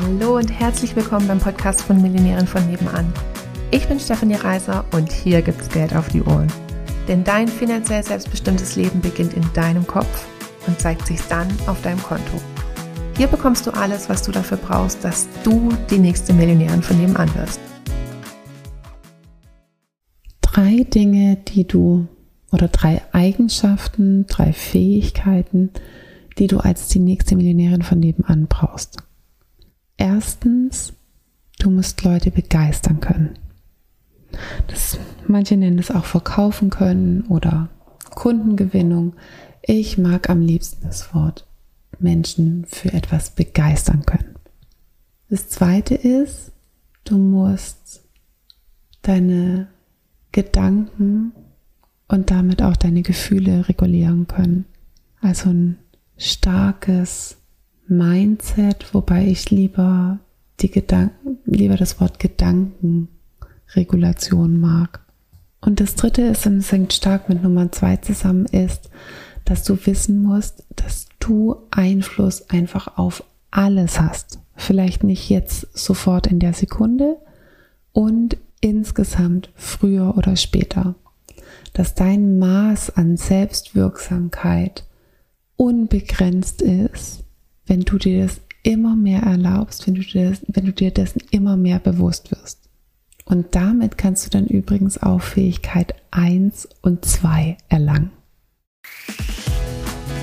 Hallo und herzlich willkommen beim Podcast von Millionären von nebenan. Ich bin Stefanie Reiser und hier gibt's Geld auf die Ohren. Denn dein finanziell selbstbestimmtes Leben beginnt in deinem Kopf und zeigt sich dann auf deinem Konto. Hier bekommst du alles, was du dafür brauchst, dass du die nächste Millionärin von nebenan wirst. Drei Dinge, die du oder drei Eigenschaften, drei Fähigkeiten, die du als die nächste Millionärin von nebenan brauchst. Erstens, du musst Leute begeistern können. Das, manche nennen es auch verkaufen können oder Kundengewinnung. Ich mag am liebsten das Wort Menschen für etwas begeistern können. Das zweite ist, du musst deine Gedanken und damit auch deine Gefühle regulieren können. Also ein starkes Mindset, wobei ich lieber die Gedanken, lieber das Wort Gedankenregulation mag. Und das dritte ist, und es hängt stark mit Nummer zwei zusammen, ist, dass du wissen musst, dass du Einfluss einfach auf alles hast. Vielleicht nicht jetzt sofort in der Sekunde und insgesamt früher oder später. Dass dein Maß an Selbstwirksamkeit unbegrenzt ist, wenn du dir das immer mehr erlaubst, wenn du dir, wenn du dir dessen immer mehr bewusst wirst. Und damit kannst du dann übrigens auch Fähigkeit 1 und 2 erlangen.